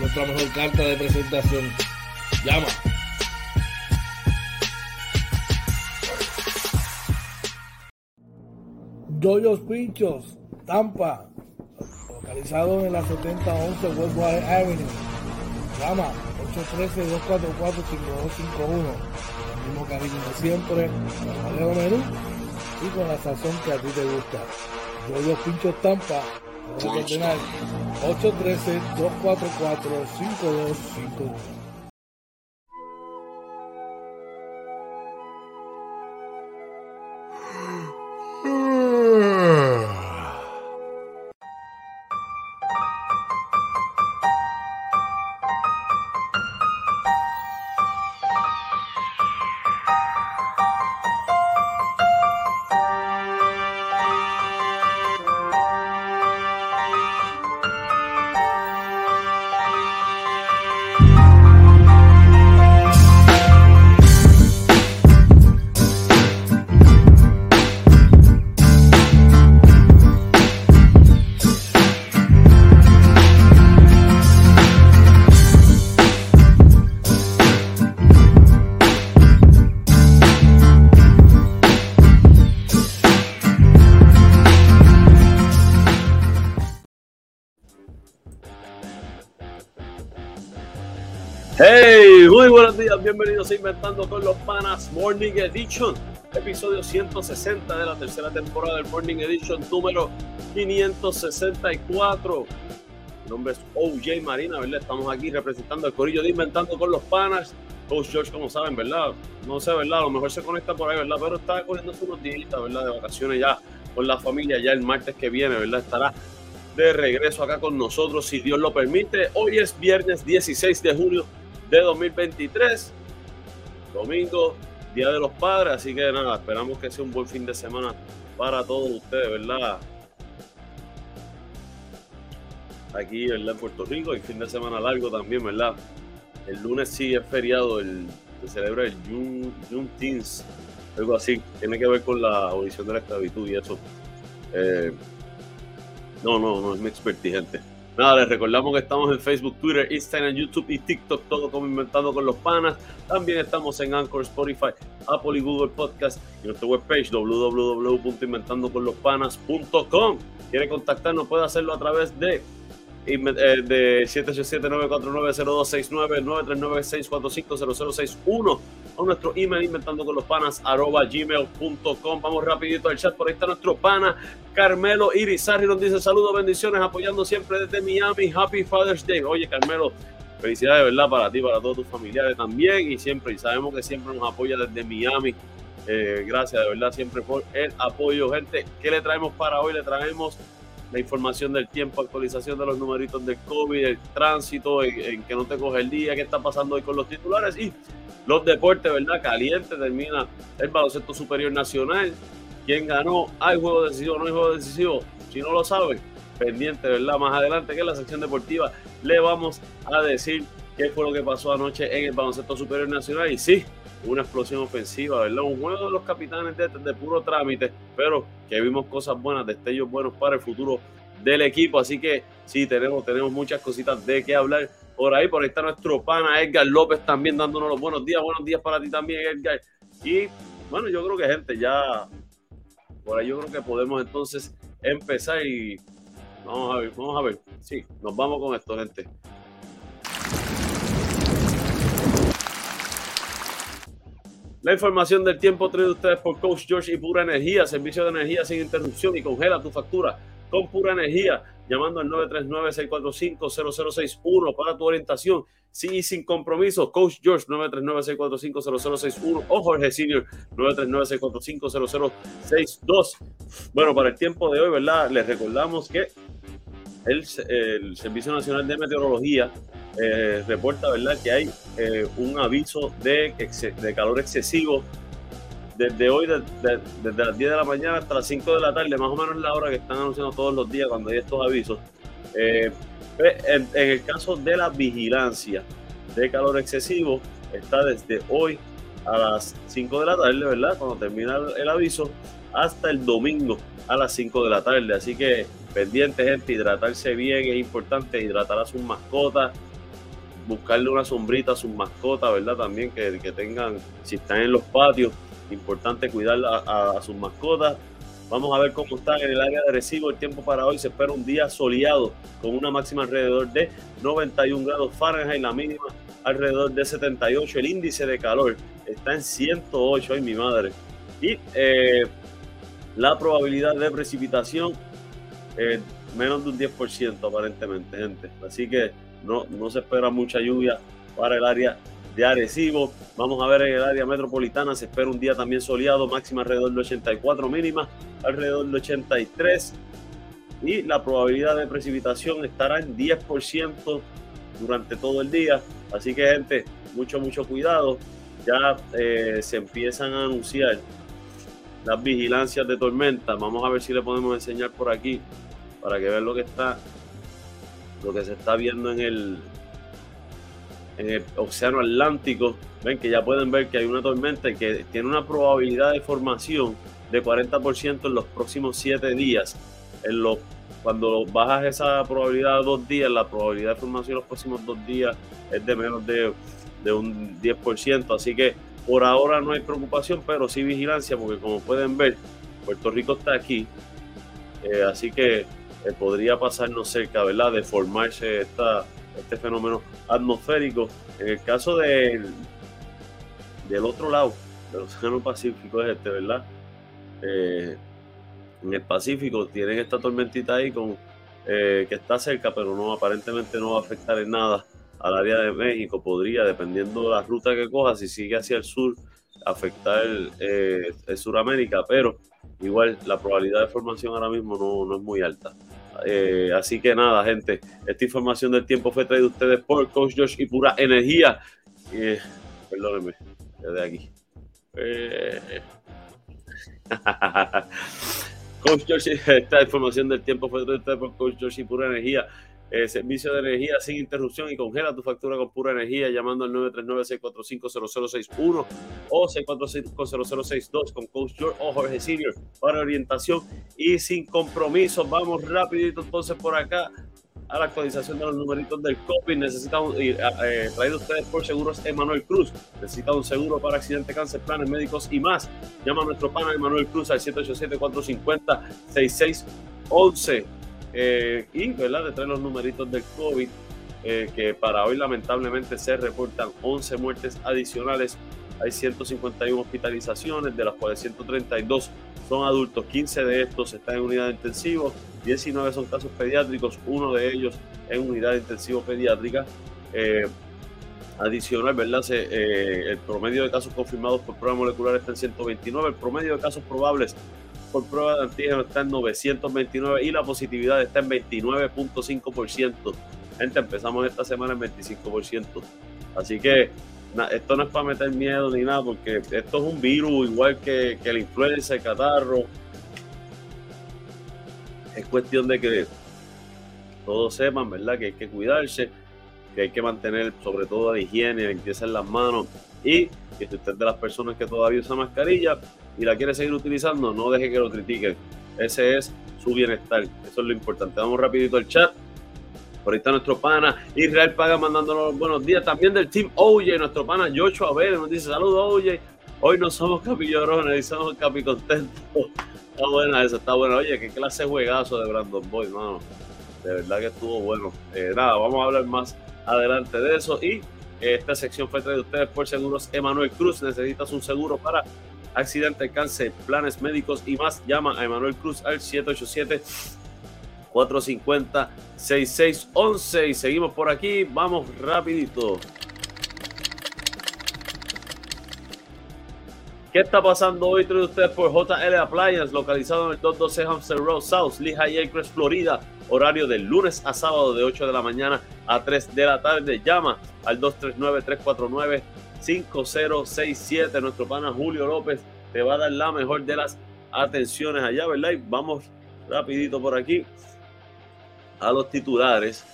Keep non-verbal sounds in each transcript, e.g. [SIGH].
nuestra mejor carta de presentación. Llama. Doyos Pinchos, Tampa, localizado en la 7011 Westwater Avenue. Llama 813-244-5251. El mismo cariño de siempre, el menú y con la sazón que a ti te gusta. Doyos Pinchos Tampa, el 813-244-5252. Bienvenidos a Inventando con los Panas Morning Edition, episodio 160 de la tercera temporada del Morning Edition número 564. Mi nombre es OJ Marina, ¿verdad? Estamos aquí representando el corillo de Inventando con los Panas. Coach George, como saben, ¿verdad? No sé, ¿verdad? A lo mejor se conecta por ahí, ¿verdad? Pero está cogiendo unos días, ¿verdad? De vacaciones ya con la familia, ya el martes que viene, ¿verdad? Estará de regreso acá con nosotros, si Dios lo permite. Hoy es viernes 16 de julio de 2023. Domingo, Día de los Padres, así que nada, esperamos que sea un buen fin de semana para todos ustedes, ¿verdad? Aquí, ¿verdad? En Puerto Rico, y fin de semana largo también, ¿verdad? El lunes sí es feriado, el, se celebra el June, Juneteenth, algo así, tiene que ver con la abolición de la esclavitud y eso. Eh, no, no, no es mi expertise. Nada, les recordamos que estamos en Facebook, Twitter, Instagram, YouTube y TikTok, todo como Inventando con los Panas. También estamos en Anchor, Spotify, Apple y Google Podcast y nuestra webpage www.inventandoconlospanas.com. Quiere contactarnos, puede hacerlo a través de eh, de 787-949-0269, 939-645-0061 o nuestro email inventando con los panas arroba gmail.com. Vamos rapidito al chat, por ahí está nuestro pana Carmelo Irizarri, nos dice saludos, bendiciones, apoyando siempre desde Miami, Happy Father's Day. Oye Carmelo, felicidades, ¿verdad? Para ti, para todos tus familiares también y siempre, y sabemos que siempre nos apoya desde Miami. Eh, gracias de verdad siempre por el apoyo, gente. ¿Qué le traemos para hoy? Le traemos la información del tiempo, actualización de los numeritos del COVID, el tránsito, en, que no te coge el día, qué está pasando hoy con los titulares y los deportes, ¿verdad? Caliente, termina el baloncesto superior nacional. ¿Quién ganó? ¿Hay juego decisivo no hay juego decisivo? Si no lo sabe, pendiente, ¿verdad? Más adelante que es la sección deportiva le vamos a decir qué fue lo que pasó anoche en el baloncesto superior nacional. Y sí, una explosión ofensiva, ¿verdad? Un juego de los capitanes de, de puro trámite, pero que vimos cosas buenas, destellos buenos para el futuro del equipo. Así que sí, tenemos, tenemos muchas cositas de qué hablar por ahí. Por ahí está nuestro pana Edgar López también dándonos los buenos días. Buenos días para ti también, Edgar. Y bueno, yo creo que gente ya, por ahí yo creo que podemos entonces empezar y vamos a ver, vamos a ver. Sí, nos vamos con esto, gente. La información del tiempo trae ustedes por Coach George y Pura Energía, servicio de energía sin interrupción y congela tu factura con Pura Energía, llamando al 939-645-0061 para tu orientación. Sí, sin compromiso, Coach George 939-645-0061 o Jorge Senior 939-645-0062. Bueno, para el tiempo de hoy, ¿verdad? Les recordamos que el, el Servicio Nacional de Meteorología eh, reporta ¿verdad? que hay eh, un aviso de, de calor excesivo desde hoy, desde las 10 de la mañana hasta las 5 de la tarde, más o menos la hora que están anunciando todos los días cuando hay estos avisos. Eh, en, el caso de la vigilancia de calor excesivo, está desde hoy a las 5 de la tarde, ¿verdad? Cuando termina el aviso, hasta el domingo a las 5 de la tarde. Así que pendiente, gente, hidratarse bien, es importante hidratar a sus mascotas, buscarle una sombrita a sus mascotas, ¿verdad? También que tengan, si están en los patios, importante cuidar a, sus mascotas. Vamos a ver cómo está en el área de recibo el tiempo para hoy. Se espera un día soleado con una máxima alrededor de 91 grados Fahrenheit, la mínima alrededor de 78. El índice de calor está en 108, ay mi madre. Y eh, la probabilidad de precipitación eh, menos de un 10% aparentemente, gente. Así que no, no se espera mucha lluvia para el área de Arecibo. Vamos a ver en el área metropolitana, se espera un día también soleado, máxima alrededor de 84, mínima alrededor de 83. Y la probabilidad de precipitación estará en 10% durante todo el día. Así que gente, mucho, mucho cuidado. Ya eh, se empiezan a anunciar las vigilancias de tormenta. Vamos a ver si le podemos enseñar por aquí para que vean lo que está, lo que se está viendo en el, en el Océano Atlántico, ven que ya pueden ver que hay una tormenta que tiene una probabilidad de formación de 40% en los próximos 7 días. En los, cuando bajas esa probabilidad a dos días, la probabilidad de formación en los próximos dos días es de menos de, de un 10%. Así que por ahora no hay preocupación, pero sí vigilancia, porque como pueden ver, Puerto Rico está aquí. Eh, así que eh, podría pasarnos cerca, ¿verdad? De formarse esta, este fenómeno atmosférico. En el caso del, del otro lado del Océano Pacífico es este, ¿verdad? Eh, en el Pacífico tienen esta tormentita ahí con, eh, que está cerca, pero no aparentemente no va a afectar en nada al área de México. Podría, dependiendo de la ruta que coja, si sigue hacia el sur, afectar el, eh, el Suramérica, pero igual la probabilidad de formación ahora mismo no, no es muy alta. Eh, así que nada, gente, esta información del tiempo fue traída a ustedes por Coach Josh y Pura Energía. Eh, perdónenme, desde aquí. Eh, [LAUGHS] Coach Josh, esta información del tiempo fue traída por Coach Josh y Pura Energía. Eh, servicio de energía sin interrupción y congela tu factura con pura energía llamando al 939-645-0061 o 645-0062 con Coach George o Jorge Senior para orientación y sin compromiso. Vamos rapidito entonces por acá a la actualización de los numeritos del COVID. Necesita eh, eh, traído ustedes por Seguros Emanuel Cruz. Necesita un seguro para accidente, cáncer, planes médicos y más. Llama a nuestro pana Emanuel Cruz al 787-450-6611. Eh, y, ¿verdad? De los numeritos del COVID, eh, que para hoy lamentablemente se reportan 11 muertes adicionales. Hay 151 hospitalizaciones, de las cuales 132 son adultos, 15 de estos están en unidad de intensivo, 19 son casos pediátricos, uno de ellos en unidad de intensivo pediátrica. Eh, adicional, ¿verdad? el promedio de casos confirmados por prueba molecular está en 129, el promedio de casos probables por prueba de antígeno está en 929 y la positividad está en 29.5%. Gente, empezamos esta semana en 25%. Así que esto no es para meter miedo ni nada, porque esto es un virus igual que, que la influenza, el catarro. Es cuestión de que todos sepan, ¿verdad? Que hay que cuidarse, que hay que mantener sobre todo la higiene, limpieza en las manos y que si usted es de las personas que todavía usa mascarilla y la quiere seguir utilizando, no deje que lo critiquen. Ese es su bienestar. Eso es lo importante. Vamos rapidito al chat. Por ahí está nuestro pana Israel Paga mandándonos buenos días. También del Team OJ, nuestro pana Joshua Vélez nos dice saludos OJ. Hoy no somos capillorones, somos capicontentos. Está buena eso, está buena. Oye, qué clase de juegazo de Brandon Boy, mano. De verdad que estuvo bueno. Eh, nada, vamos a hablar más adelante de eso. Y esta sección fue traída de ustedes por Seguros Emanuel Cruz. Necesitas un seguro para accidente, cáncer, planes médicos y más. Llama a Emanuel Cruz al 787 450 6611 y seguimos por aquí. Vamos rapidito. ¿Qué está pasando hoy? Trae ustedes por JL Appliance, localizado en el 212 Hampstead Road South, Lehigh Acres, Florida. Horario de lunes a sábado de 8 de la mañana a 3 de la tarde. Llama al 239-349-5067. Nuestro pana Julio López te va a dar la mejor de las atenciones allá, ¿verdad? Y vamos rapidito por aquí a los titulares.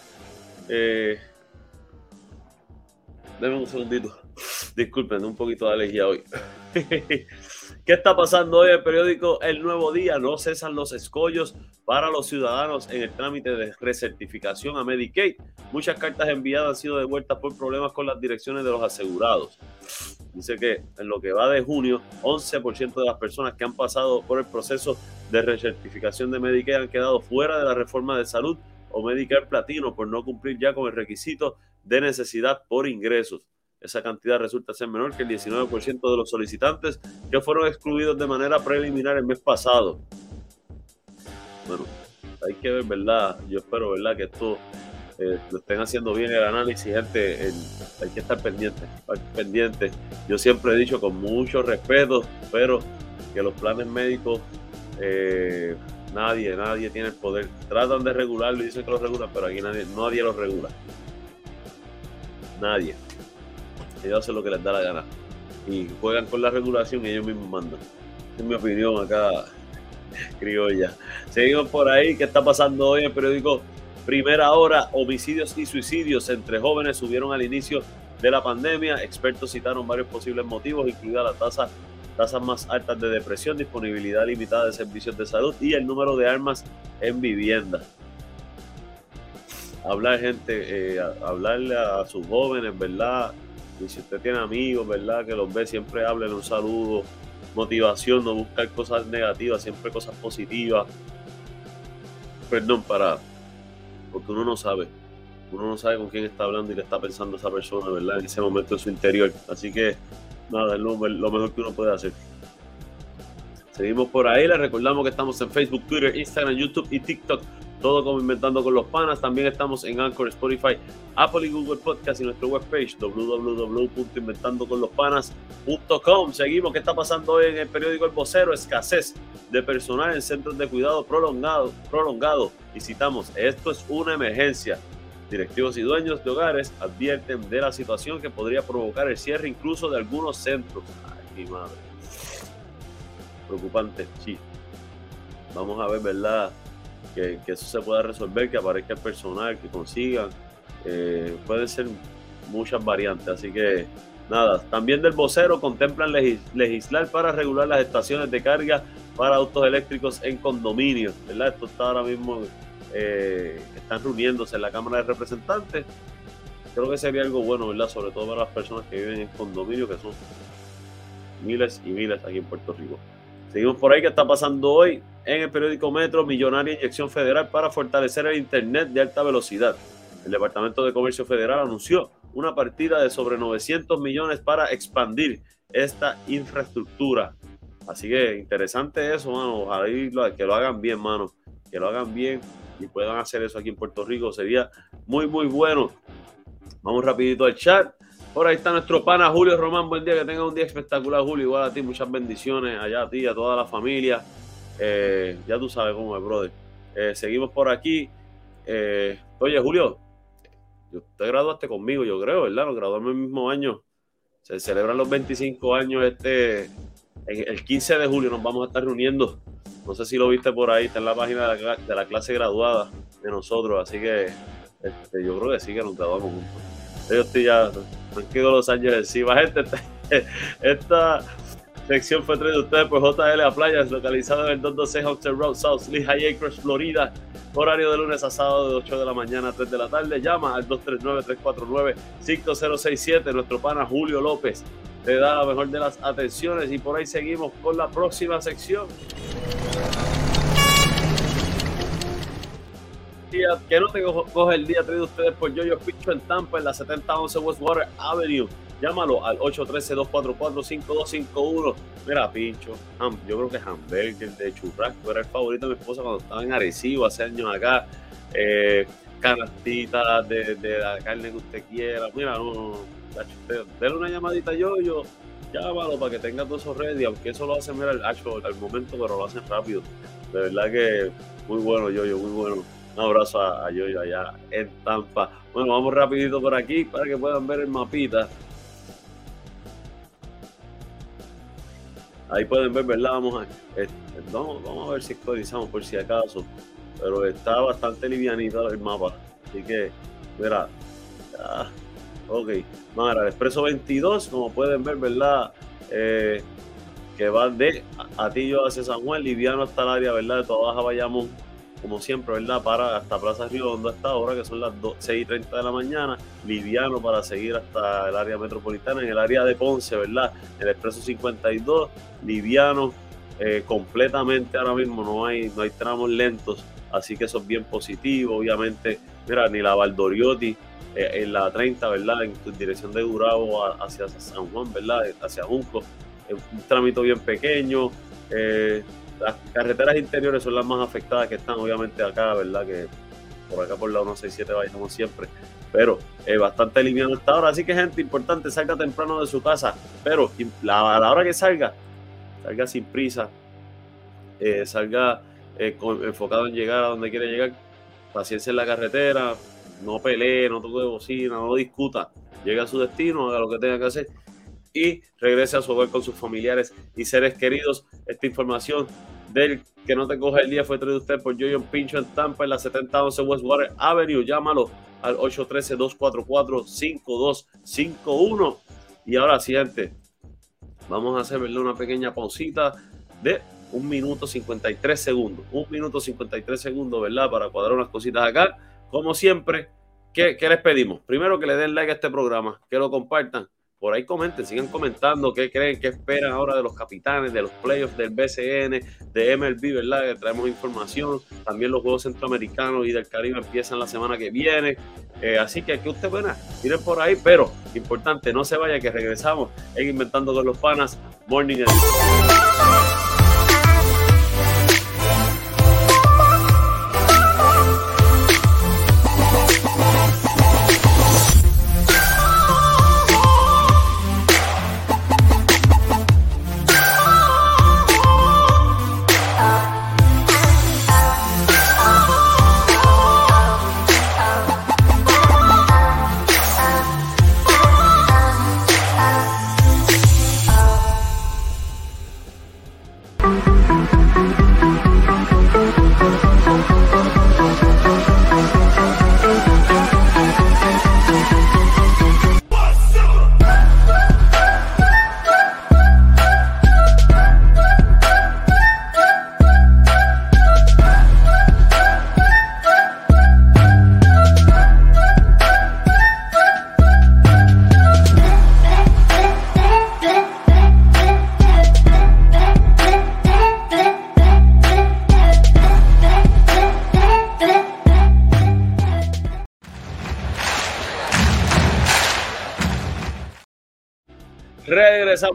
Eh, Deme un segundito. Disculpen, un poquito de alergia hoy. [LAUGHS] ¿Qué está pasando hoy en el periódico El Nuevo Día? No cesan los escollos para los ciudadanos en el trámite de recertificación a Medicaid. Muchas cartas enviadas han sido devueltas por problemas con las direcciones de los asegurados. Dice que en lo que va de junio, 11% de las personas que han pasado por el proceso de recertificación de Medicaid han quedado fuera de la reforma de salud o Medicare Platino por no cumplir ya con el requisito de necesidad por ingresos. Esa cantidad resulta ser menor que el 19% de los solicitantes que fueron excluidos de manera preliminar el mes pasado. Bueno, hay que ver, ¿verdad? Yo espero, ¿verdad? Que esto lo estén haciendo bien el análisis, gente. hay que estar pendiente, pendiente. Yo siempre he dicho con mucho respeto, pero que los planes médicos, eh, nadie, nadie tiene el poder. Tratan de regularlo y dicen que lo regulan, pero aquí nadie, nadie lo regula. Nadie ellos hacen lo que les da la gana. Y juegan con la regulación y ellos mismos mandan. es mi opinión acá, [LAUGHS] criolla. Seguimos por ahí. ¿Qué está pasando hoy en el periódico Primera Hora? Homicidios y suicidios entre jóvenes subieron al inicio de la pandemia. Expertos citaron varios posibles motivos, incluida la tasa tasas más altas de depresión, disponibilidad limitada de servicios de salud y el número de armas en vivienda. Hablar gente, eh, hablarle a sus jóvenes, ¿verdad? Y si usted tiene amigos, ¿verdad? Que los ve, siempre hablen un saludo, motivación, no buscar cosas negativas, siempre cosas positivas. Perdón, para. Porque uno no sabe. Uno no sabe con quién está hablando y qué está pensando esa persona, ¿verdad? En ese momento en su interior. Así que, nada, es lo, mejor que uno puede hacer. Seguimos por ahí, les recordamos que estamos en Facebook, Twitter, Instagram, YouTube y TikTok todo como Inventando con los Panas. También estamos en Anchor, Spotify, Apple y Google Podcast y nuestra webpage www.inventandoconlospanas.com. Seguimos, ¿qué está pasando hoy en el periódico El Vocero? Escasez de personal en centros de cuidado prolongado. prolongado. Y citamos, esto es una emergencia. Directivos y dueños de hogares advierten de la situación que podría provocar el cierre incluso de algunos centros. Ay, mi madre. Preocupante, sí. Vamos a ver, ¿verdad? que, eso se pueda resolver, que aparezca el personal, que consigan. Eh, pueden ser muchas variantes, así que nada. También del vocero contemplan legislar para regular las estaciones de carga para autos eléctricos en condominios, ¿verdad? Esto está ahora mismo, eh, están reuniéndose en la Cámara de Representantes. Creo que sería algo bueno, ¿verdad? Sobre todo para las personas que viven en condominios, que son miles y miles aquí en Puerto Rico. Seguimos por ahí, ¿qué está pasando hoy? En el periódico Metro, millonaria inyección federal para fortalecer el Internet de alta velocidad. El Departamento de Comercio Federal anunció una partida de sobre 900 millones para expandir esta infraestructura. Así que interesante eso, mano. Ojalá que lo hagan bien, mano. Que lo hagan bien y puedan hacer eso aquí en Puerto Rico. Sería muy, muy bueno. Vamos rapidito al chat. Por ahí está nuestro pana Julio Román. Buen día, que tenga un día espectacular, Julio. Igual a ti, muchas bendiciones allá a ti, a toda la familia. Eh, ya tú sabes cómo es, brother. Eh, seguimos por aquí. Eh, oye, Julio, usted graduaste conmigo, yo creo, ¿verdad? Nos graduamos el mismo año. Se celebran los 25 años este. El 15 de julio nos vamos a estar reuniendo. No sé si lo viste por ahí, está en la página de la, clase graduada. de nosotros, así que este, yo creo que sí que nos graduamos juntos. Yo estoy ya tranquilo los años encima, gente. [LAUGHS] Esta, sección fue traída ustedes por JL a Playas, localizado en el 226 Hotel Road, South Lehigh Acres, Florida. Horario de lunes a sábado de 8 de la mañana a 3 de la tarde. Llama al 239-349-5067. Nuestro pana Julio López te da la mejor de las atenciones y por ahí seguimos con la próxima sección. que no te coge el día traído ustedes por Yoyo Picho en Tampa en la 7011 Westwater Avenue. Llámalo al 813-244-5251. Mira, Pincho, yo creo que hamburger de churrasco era el favorito de mi esposa cuando estaba en Arecibo hace años acá. Eh, canastitas de, de, la carne que usted quiera. Mira, no, no, denle una llamadita a Yoyo llámalo para que tenga todos esos ready, aunque eso lo hacen, mira, al, al momento, pero lo hacen rápido. De verdad que muy bueno, Yoyo, muy bueno. Un abrazo a, a Yoyo allá en Tampa. Bueno, vamos rapidito por aquí para que puedan ver el mapita. Ahí pueden ver, ¿verdad? Vamos a, eh, vamos, a ver si actualizamos por si acaso. Pero está bastante livianito el mapa. Así que, mira. ok. Mara, el expreso 22, como pueden ver, ¿verdad? Eh, que va de Atillo hacia San Juan, liviano hasta el área, ¿verdad? De toda Baja Bayamón como siempre, ¿verdad? Para hasta Plaza Río Hondo hasta ahora, que son las 6 y 30 de la mañana, liviano para seguir hasta el área metropolitana, en el área de Ponce, ¿verdad? El Expreso 52, liviano, eh, completamente ahora mismo, no hay, no hay tramos lentos, así que eso es bien positivo, obviamente, mira, ni la Valdoriotti eh, en la 30, ¿verdad? En dirección de Durabo hacia San Juan, ¿verdad? Hacia Junco, un trámite bien pequeño, eh, las carreteras interiores son las más afectadas que están, obviamente, acá, ¿verdad? Que por acá por la 167 vayamos siempre. Pero es bastante liviano hasta ahora. Así que, gente, importante, salga temprano de su casa. Pero a la hora que salga, salga sin prisa, eh, salga eh, enfocado en llegar a donde quiere llegar. Paciencia en la carretera, no pelee, no toque de bocina, no discuta. Llega a su destino, haga lo que tenga que hacer y regrese a su hogar con sus familiares y seres queridos. Esta información del que no te coge el día fue traído usted por Joyon Pincho en Tampa en la 7011 Westwater Avenue. Llámalo al 813-244-5251. Y ahora, siguiente, vamos a hacerle una pequeña pausita de un minuto 53 segundos. Un minuto 53 segundos, ¿verdad? Para cuadrar unas cositas acá. Como siempre, ¿qué, qué les pedimos? Primero que le den like a este programa, que lo compartan por ahí comenten, sigan comentando qué creen, qué esperan ahora de los capitanes, de los playoffs del BCN, de MLB, ¿verdad? Que traemos información. También los Juegos Centroamericanos y del Caribe empiezan la semana que viene. Eh, así que aquí usted buena, miren por ahí, pero importante, no se vaya que regresamos en Inventando con los Panas Morning Edition.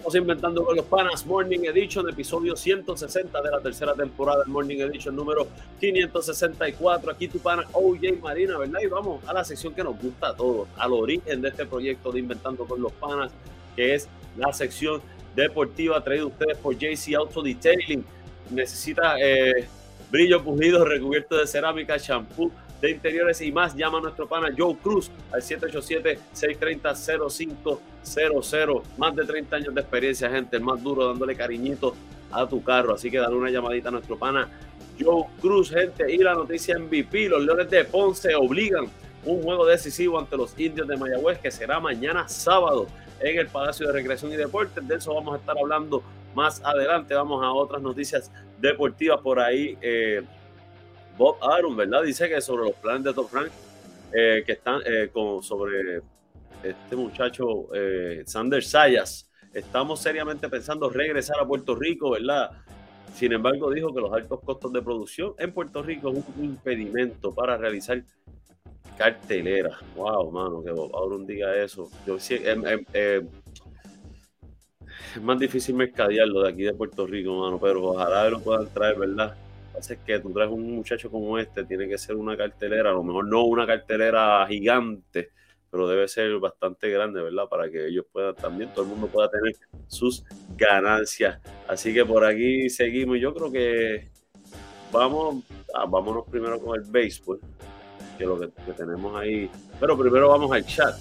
Estamos Inventando con los Panas Morning Edition, episodio 160 de la tercera temporada del Morning Edition número 564. Aquí tu pana OJ Marina, ¿verdad? Y vamos a la sección que nos gusta a todos, al origen de este proyecto de Inventando con los Panas, que es la sección deportiva traída ustedes por JC Auto Detailing. Necesita eh, brillo pulido recubierto de cerámica, shampoo de interiores y más, llama a nuestro pana Joe Cruz al 787-630-0500. Más de 30 años de experiencia, gente, el más duro dándole cariñito a tu carro. Así que dale una llamadita a nuestro pana Joe Cruz, gente. Y la noticia MVP, los Leones de Ponce obligan un juego decisivo ante los indios de Mayagüez que será mañana sábado en el Palacio de Recreación y Deportes. De eso vamos a estar hablando más adelante. Vamos a otras noticias deportivas por ahí. Eh, Bob Aaron, ¿verdad? Dice que sobre los planes de Top Frank, eh, que están eh, con, sobre este muchacho Sander Sayas, estamos seriamente pensando regresar a Puerto Rico, ¿verdad? Sin embargo, dijo que los altos costos de producción en Puerto Rico es un impedimento para realizar cartelera. Wow, mano, que Bob diga eso. Yo em, em, em, es más difícil mercadearlo de aquí de Puerto Rico, mano, pero ojalá lo puedan traer, ¿verdad? Es que tú traes un muchacho como este, tiene que ser una cartelera, a lo mejor no una cartelera gigante, pero debe ser bastante grande, ¿verdad? Para que ellos puedan también, todo el mundo pueda tener sus ganancias. Así que por aquí seguimos. Yo creo que vamos, ah, vámonos primero con el béisbol que lo que, tenemos ahí. Pero primero vamos al chat.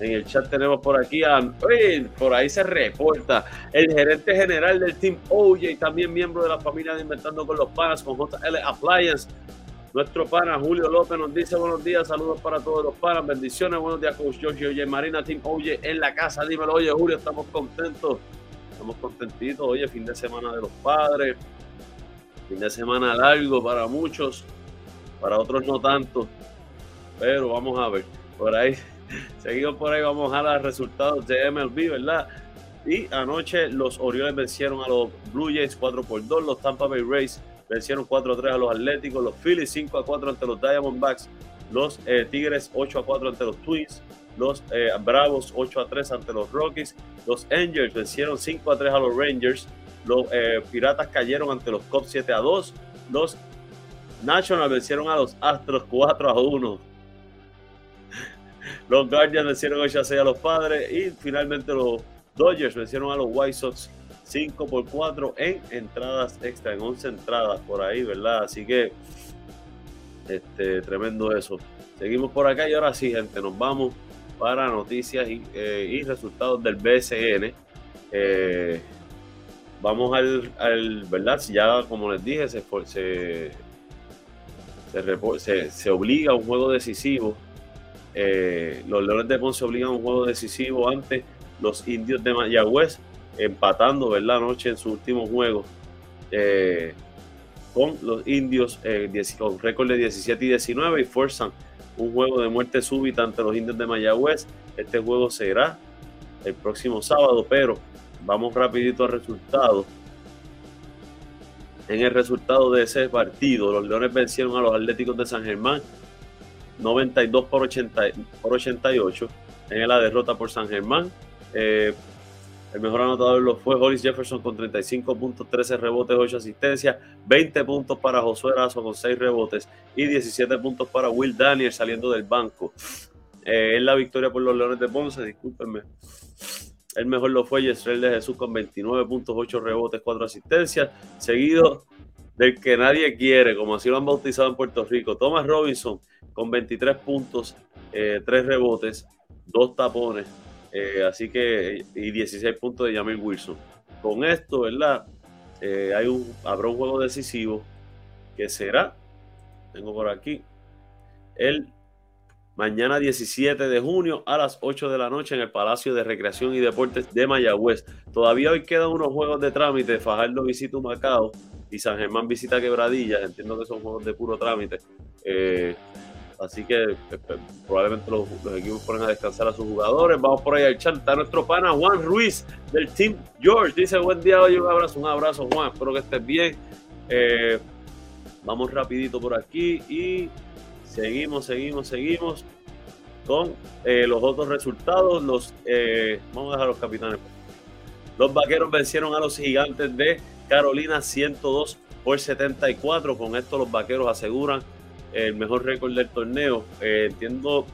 En el chat tenemos por aquí a. por ahí se reporta el gerente general del Team OJ, también miembro de la familia de Inventando con los Panas, con JL Appliance. Nuestro pana Julio López nos dice buenos días, saludos para todos los panas, bendiciones, buenos días, Coach George Oye Marina, Team Oye en la casa. Dímelo, oye, Julio, estamos contentos, estamos contentitos. Oye, fin de semana de los padres, fin de semana largo para muchos, para otros no tanto. Pero vamos a ver. Por ahí, [LAUGHS] seguimos por ahí, vamos a los resultados de MLB, ¿verdad? Y anoche los Orioles vencieron a los Blue Jays 4 por 2, los Tampa Bay Rays vencieron 4-3 a los Atléticos, los Phillies 5-4 ante los Diamondbacks, los eh, Tigres 8-4 ante los Twins, los eh, Bravos 8-3 ante los Rockies, los Angels vencieron 5-3 a los Rangers, los eh, Piratas cayeron ante los Cubs 7-2, los Nationals vencieron a los Astros 4-1. Los Guardians vencieron 8 a 6 a los padres y finalmente los Dodgers vencieron a los White Sox 5 por 4 en entradas extra, en 11 entradas por ahí, ¿verdad? Así que este, tremendo eso. Seguimos por acá y ahora sí, gente, nos vamos para noticias y, eh, resultados del BSN. Eh, vamos al, al, ¿verdad? Ya como les dije, se, se, se, se obliga a un juego decisivo eh, los Leones de Ponce obligan a un juego decisivo ante los indios de Mayagüez, empatando, ¿verdad? Anoche en su último juego eh, con los indios eh, con récord de 17 y 19 y forzan un juego de muerte súbita ante los indios de Mayagüez. Este juego será el próximo sábado, pero vamos rapidito al resultado. En el resultado de ese partido, los Leones vencieron a los Atléticos de San Germán 92 por, 80, por 88 en la derrota por San Germán. Eh, el mejor anotador lo fue Hollis Jefferson con 35 puntos, 13 rebotes, 8 asistencias, 20 puntos para Josué Razo con 6 rebotes y 17 puntos para Will Daniel saliendo del banco. Eh, en la victoria por los Leones de Ponce, discúlpenme. El mejor lo fue Yesrel de Jesús con 29 puntos, 8 rebotes, 4 asistencias, seguido del que nadie quiere, como así lo han bautizado en Puerto Rico, Thomas Robinson con 23 puntos, eh, 3 rebotes, 2 tapones, eh, así que, y 16 puntos de Jamil Wilson. Con esto, ¿verdad? Eh, hay un, habrá un juego decisivo que será, tengo por aquí, el mañana 17 de junio a las 8 de la noche en el Palacio de Recreación y Deportes de Mayagüez. Todavía hoy quedan unos juegos de trámite, Fajardo visita Macao y San Germán visita Quebradillas, entiendo que son juegos de puro trámite. Eh, Así que eh, eh, probablemente los, equipos ponen a descansar a sus jugadores. Vamos por ahí al chat. Está nuestro pana Juan Ruiz del Team George. Dice buen día, hoy un abrazo, un abrazo Juan. Espero que estés bien. Vamos rapidito por aquí y seguimos, seguimos, seguimos con los otros resultados. Los, vamos a dejar los capitanes. Los vaqueros vencieron a los gigantes de Carolina 102 por 74. Con esto los vaqueros aseguran el mejor récord del torneo. Eh, entiendo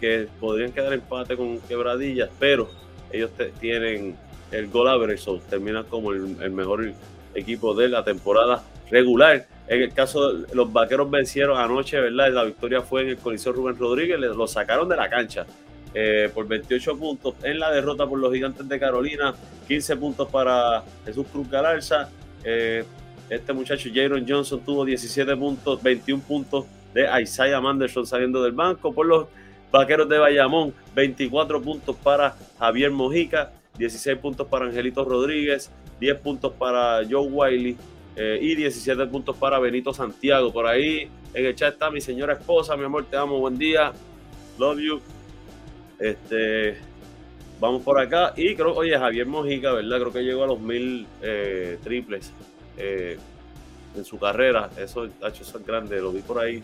que podrían quedar empate con quebradillas, pero ellos tienen el gol average, terminan como el, mejor equipo de la temporada regular. En el caso de los vaqueros vencieron anoche, ¿verdad? La victoria fue en el Coliseo Rubén Rodríguez, lo sacaron de la cancha eh, por 28 puntos. En la derrota por los gigantes de Carolina, 15 puntos para Jesús Cruz Galarza. Eh, Este muchacho Jaron Johnson tuvo 17 puntos, 21 puntos de Isaiah Manderson saliendo del banco. Por los Vaqueros de Bayamón, 24 puntos para Javier Mojica, 16 puntos para Angelito Rodríguez, 10 puntos para Joe Wiley eh, y 17 puntos para Benito Santiago. Por ahí en el chat está mi señora esposa, mi amor, te amo, buen día, love you. Este, vamos por acá y creo, oye, Javier Mojica, ¿verdad? Creo que llegó a los mil eh, triples eh, en su carrera. Eso, hecho, eso es grande, lo vi por ahí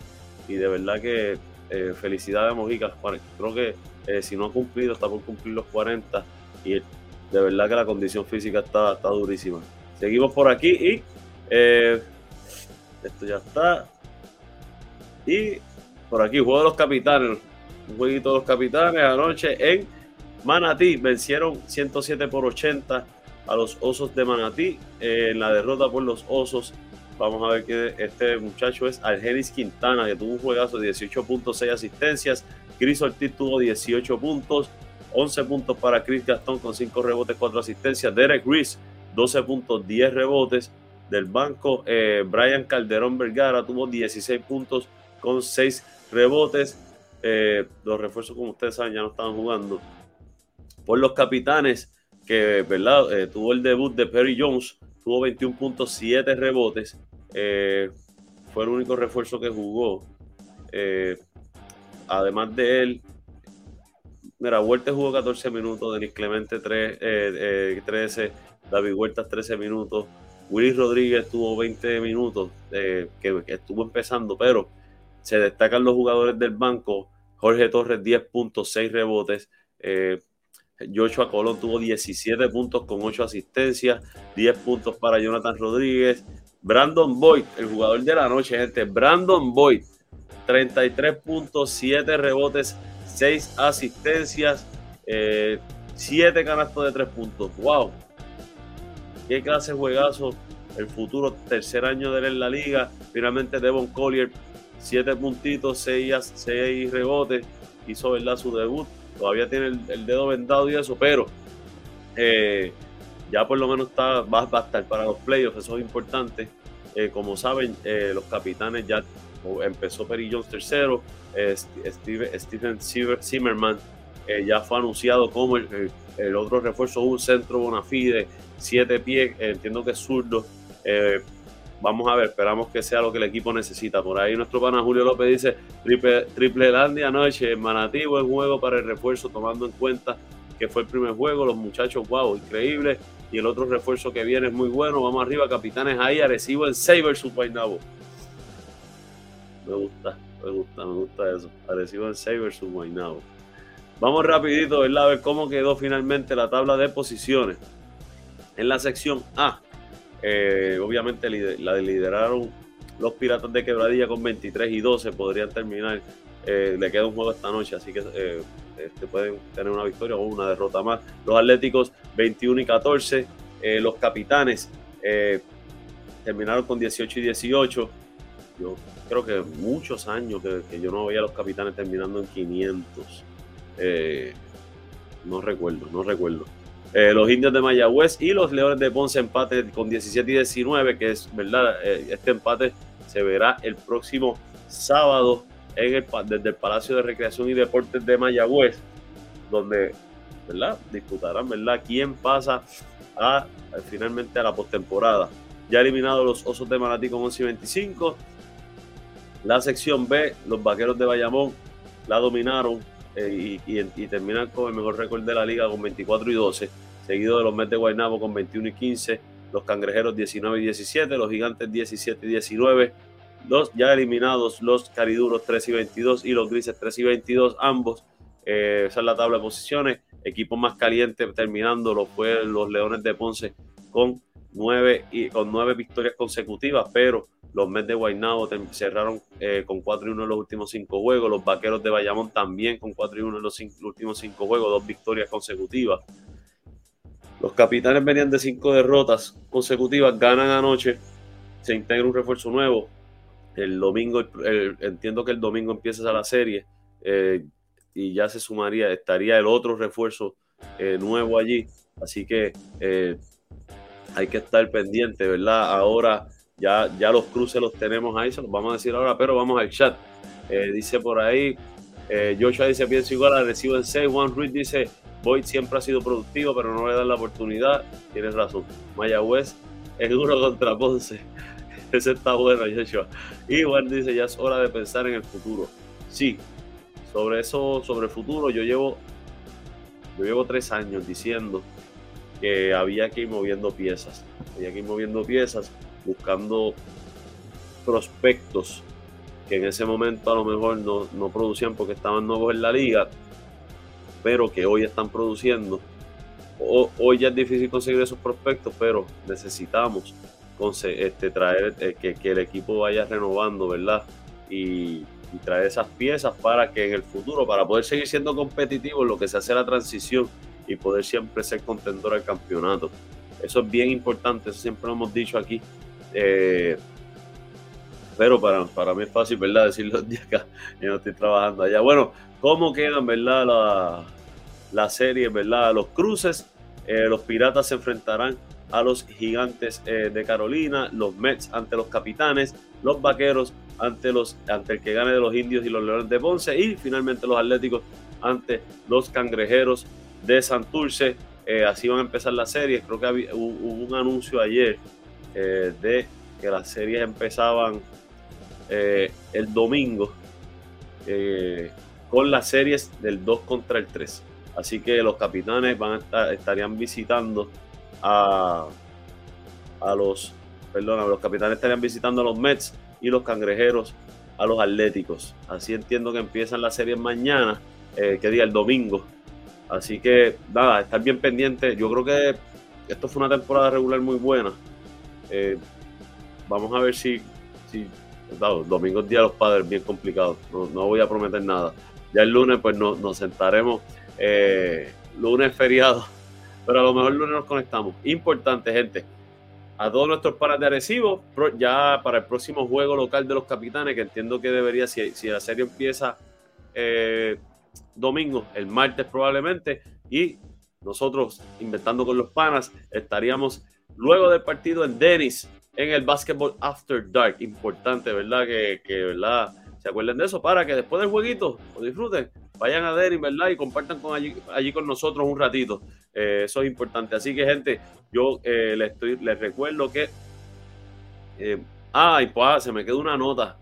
y de verdad que eh, felicidades Mojica. Creo que si no ha cumplido, está por cumplir los 40 y de verdad que la condición física está, está durísima. Seguimos por aquí y esto ya está. Y por aquí, juego de los capitanes. Un jueguito de los capitanes anoche en Manatí. Vencieron 107 por 80 a los Osos de Manatí en la derrota por los Osos Vamos a ver que este muchacho es Algenis Quintana, que tuvo un juegazo de 18.6 asistencias. Chris Ortiz tuvo 18 puntos, 11 puntos para Chris Gastón con 5 rebotes, 4 asistencias. Derek Reese, 12 puntos, 10 rebotes. Del banco, eh, Brian Calderón Vergara tuvo 16 puntos con 6 rebotes. Eh, los refuerzos, como ustedes saben, ya no estaban jugando. Por los capitanes, que ¿verdad? Eh, tuvo el debut de Perry Jones, tuvo 21 puntos, 7 rebotes. Eh, fue el único refuerzo que jugó. Eh, además de él, mira, Huerta jugó 14 minutos, Denis Clemente 3, 13, eh, David Huertas 13 minutos, Willy Rodríguez tuvo 20 minutos, que, estuvo empezando, pero se destacan los jugadores del banco. Jorge Torres 10 puntos, 6 rebotes. Joshua Colón tuvo 17 puntos con 8 asistencias, 10 puntos para Jonathan Rodríguez, Brandon Boyd, el jugador de la noche, gente. Brandon Boyd, 33.7 rebotes, 6 asistencias, 7 eh, canastos de 3 puntos. ¡Wow! ¿Qué clase de juegazo? El futuro tercer año de él en la liga. Finalmente Devon Collier, 7 puntitos, 6, 6 rebotes. Hizo ¿verdad? su debut. Todavía tiene el, dedo vendado y eso, pero eh, ya por lo menos está, va, a estar para los playoffs, eso es importante. Eh, como saben, eh, los capitanes ya empezó Perry Jones tercero, eh, Steven Zimmerman ya fue anunciado como el, otro refuerzo, un centro Bonafide, siete pies, entiendo que es zurdo. Vamos a ver, esperamos que sea lo que el equipo necesita. Por ahí nuestro pana Julio López dice, triple, triple Landia anoche, Manatí, buen juego para el refuerzo, tomando en cuenta que fue el primer juego, los muchachos, wow, increíble y el otro refuerzo que viene es muy bueno. Vamos arriba, capitanes ahí, Arecibo en Saber Guaynabo. Me gusta, me gusta, me gusta eso. Arecibo en Saber Guaynabo. Vamos rapidito, ¿verdad? A ver cómo quedó finalmente la tabla de posiciones. En la sección A, eh, obviamente la lideraron los Piratas de Quebradilla con 23 y 12. Podrían terminar, eh, le queda un juego esta noche, así que eh, este, pueden tener una victoria o una derrota más. Los Atléticos 21 y 14, eh, los Capitanes terminaron con 18 y 18. Yo creo que muchos años que, yo no veía a los Capitanes terminando en 500. Eh, no recuerdo, no recuerdo. Los indios de Mayagüez y los Leones de Ponce empate con 17 y 19, que es verdad, este empate se verá el próximo sábado desde el Palacio de Recreación y Deportes de Mayagüez, donde ¿verdad? disputarán ¿verdad? quién pasa a, finalmente a la postemporada. Ya eliminados los Osos de Manatí con 11 y 25. La sección B, los Vaqueros de Bayamón la dominaron eh, y, terminan con el mejor récord de la liga con 24 y 12, seguido de los Mets de Guaynabo con 21 y 15, los Cangrejeros 19 y 17, los Gigantes 17 y 19, los ya eliminados, los Cariduros 3 y 22 y los Grises 3 y 22, ambos. Eh, esa es la tabla de posiciones. Equipo más caliente terminando lo fue los Leones de Ponce con nueve, y, con nueve victorias consecutivas, pero los Mets de Guaynabo cerraron eh, con 4 y 1 en los últimos 5 juegos. Los Vaqueros de Bayamón también con 4 y 1 en los, los últimos 5 juegos, dos victorias consecutivas. Los capitanes venían de 5 derrotas consecutivas, ganan anoche, se integra un refuerzo nuevo, el domingo, entiendo que el domingo empieza la serie eh, y ya se sumaría, estaría el otro refuerzo eh, nuevo allí. Así que hay que estar pendiente, ¿verdad? Ahora Ya, ya los cruces los tenemos ahí, se los vamos a decir ahora, pero vamos al chat. Eh, dice por ahí, eh, Joshua dice, pienso igual, recibo en 6. Juan Ruiz dice, Boyd siempre ha sido productivo, pero no le dan la oportunidad. Tienes razón. Mayagüez es duro contra Ponce. [LAUGHS] Ese está bueno, Joshua. Y Juan dice, ya es hora de pensar en el futuro. Sí, sobre eso, sobre el futuro, yo llevo, yo llevo tres años diciendo que había que ir moviendo piezas. Había que ir moviendo piezas, buscando prospectos que en ese momento a lo mejor no, no producían porque estaban nuevos en la liga, pero que hoy están produciendo. hoy ya es difícil conseguir esos prospectos, pero necesitamos este, traer eh, que, el equipo vaya renovando, ¿verdad? Y, y, traer esas piezas para que en el futuro, para poder seguir siendo competitivos, lo que se hace la transición y poder siempre ser contendor al campeonato. Eso es bien importante, eso siempre lo hemos dicho aquí. Eh, pero para, para mí es fácil, ¿verdad? [LAUGHS] Decirlo días que yo no estoy trabajando allá. Bueno, ¿cómo quedan, verdad? La, la serie, ¿verdad? Los cruces, eh, los piratas se enfrentarán a los gigantes eh, de Carolina, los Mets ante los capitanes, los vaqueros ante, los, ante el que gane de los indios y los leones de Ponce y finalmente los atléticos ante los cangrejeros de Santurce. Eh, así van a empezar las series. Creo que hubo un anuncio ayer de que las series empezaban eh, el domingo eh, con las series del 2 contra el 3. Así que los capitanes van a estar, estarían visitando a, a los, perdón, los capitanes estarían visitando a los Mets y los cangrejeros a los Atléticos. Así entiendo que empiezan las series mañana, eh, que día el domingo. Así que nada, estar bien pendiente. Yo creo que esto fue una temporada regular muy buena. vamos a ver si, si domingo es día de los padres, bien complicado. No, voy a prometer nada. Ya el lunes, pues nos sentaremos. Eh, lunes feriado, [LAUGHS] pero a lo mejor el lunes nos conectamos. Importante, gente. A todos nuestros paras de Arecibo, ya para el próximo juego local de los capitanes, que entiendo que debería, si, si la serie empieza eh, domingo, el martes probablemente, y nosotros, inventando con los panas, estaríamos luego del partido en Denis, en el Basketball After Dark. Importante, ¿verdad? Que, ¿verdad? Se acuerden de eso para que después del jueguito lo disfruten. Vayan a Derry, ¿verdad? Y compartan con allí, allí con nosotros un ratito. Eh, eso es importante. Así que, gente, yo eh, les, estoy, les recuerdo que. Eh, ah, y pues se me quedó una nota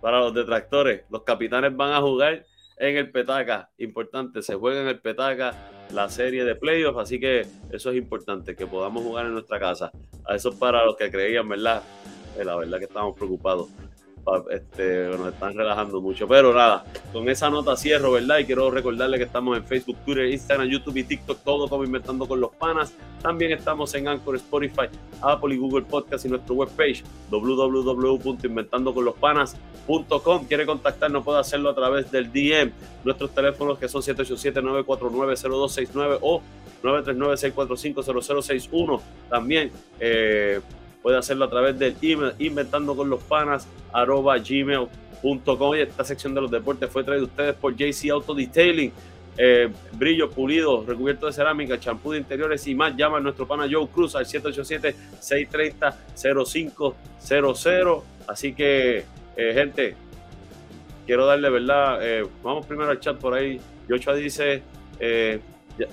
para los detractores. Los capitanes van a jugar en el Petaca. Importante, se juega en el Petaca la serie de playoffs, así que eso es importante, que podamos jugar en nuestra casa. A eso para los que creían, ¿verdad? Eh, la verdad que estamos preocupados. Este, nos están relajando mucho. Pero nada, con esa nota cierro, ¿verdad? Y quiero recordarle que estamos en Facebook, Twitter, Instagram, YouTube y TikTok, todo como Inventando con los Panas. También estamos en Anchor, Spotify, Apple y Google Podcast y nuestro webpage www.inventandoconlospanas.com. Quiere contactarnos, puede hacerlo a través del DM. Nuestros teléfonos que son 787-949-0269 o 939-645-0061. También eh, puede hacerlo a través del email inventando con esta sección de los deportes fue traída ustedes por JC Auto Detailing. Eh, brillo pulido, recubierto de cerámica, champú de interiores y más. Llama a nuestro pana Joe Cruz al 787-630-0500. Así que, eh, gente, quiero darle verdad. Eh, vamos primero al chat por ahí. Yochoa dice: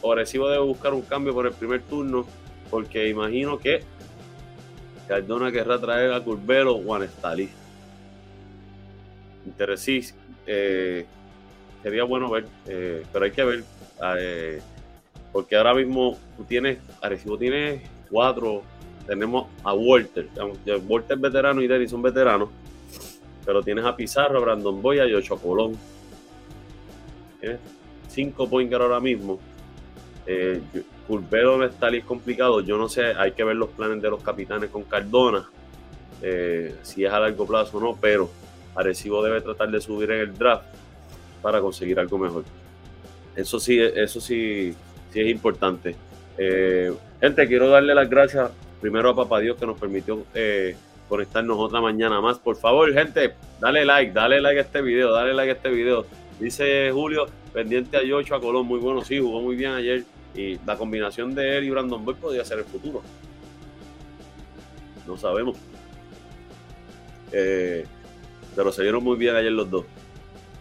Oresivo debe buscar un cambio por el primer turno, porque imagino que Cardona querrá traer a Curbelo o a Nestalí. Interesís. Eh, sería bueno ver, eh, pero hay que ver. Eh, porque ahora mismo tú tienes, Arecibo tiene cuatro. Tenemos a Walter. Walter es veterano y Denis son veteranos. Pero tienes a Pizarro, Brandon Boya y Ocho Colón. Tienes cinco point ahora mismo. Curbelo está es complicado. Yo no sé, hay que ver los planes de los capitanes con Cardona, eh, si es a largo plazo o no, pero Arecibo debe tratar de subir en el draft para conseguir algo mejor. Eso sí, eso sí, sí es importante. Eh, gente, quiero darle las gracias primero a Papá Dios que nos permitió eh, conectarnos otra mañana más. Por favor, gente, dale like, dale like a este video, dale like a este video. Dice Julio, pendiente a Yocho, a Colón, muy bueno, sí, jugó muy bien ayer. Y la combinación de él y Brandon Boy podría ser el futuro. No sabemos. Eh, pero se vieron muy bien ayer los dos.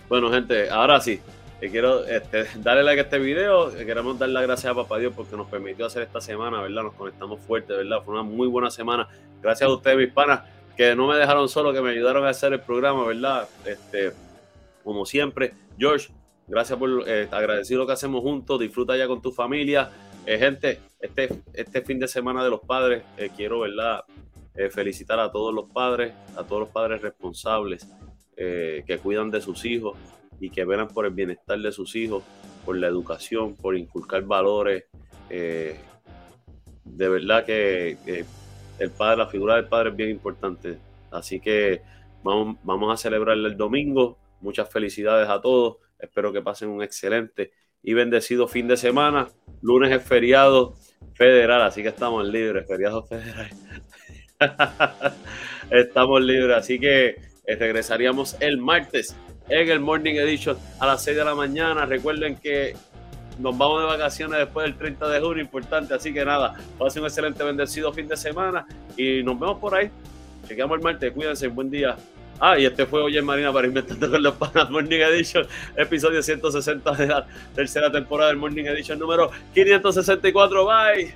Bueno, gente, ahora sí, eh, quiero este, [LAUGHS] darle like a este video. Queremos dar las gracias a Papá Dios porque nos permitió hacer esta semana, ¿verdad? Nos conectamos fuerte, ¿verdad? Fue una muy buena semana. Gracias a ustedes, mis panas, que no me dejaron solo, que me ayudaron a hacer el programa, ¿verdad? Este, como siempre, George, gracias por eh, agradecer lo que hacemos juntos. Disfruta ya con tu familia. gente, este, este fin de semana de los padres, quiero, ¿verdad? felicitar a todos los padres, a todos los padres responsables que cuidan de sus hijos, y que velan por el bienestar de sus hijos, por la educación, por inculcar valores. Eh, de verdad que, el padre, la figura del padre es bien importante. Así que vamos, vamos a celebrarle el domingo. Muchas felicidades a todos. Espero que pasen un excelente y bendecido fin de semana. Lunes es feriado federal, así que estamos libres, feriado federal. [LAUGHS] estamos libres, así que eh, regresaríamos el martes en el Morning Edition a las 6 de la mañana. Recuerden que nos vamos de vacaciones después del 30 de junio, importante. Así que nada, pasen un excelente, bendecido fin de semana y nos vemos por ahí. Chequeamos el martes, cuídense, buen día. Ah, y este fue Oye Marina para Inventando con los Panas Morning Edition, episodio 160 de la tercera temporada del Morning Edition número 564. Bye.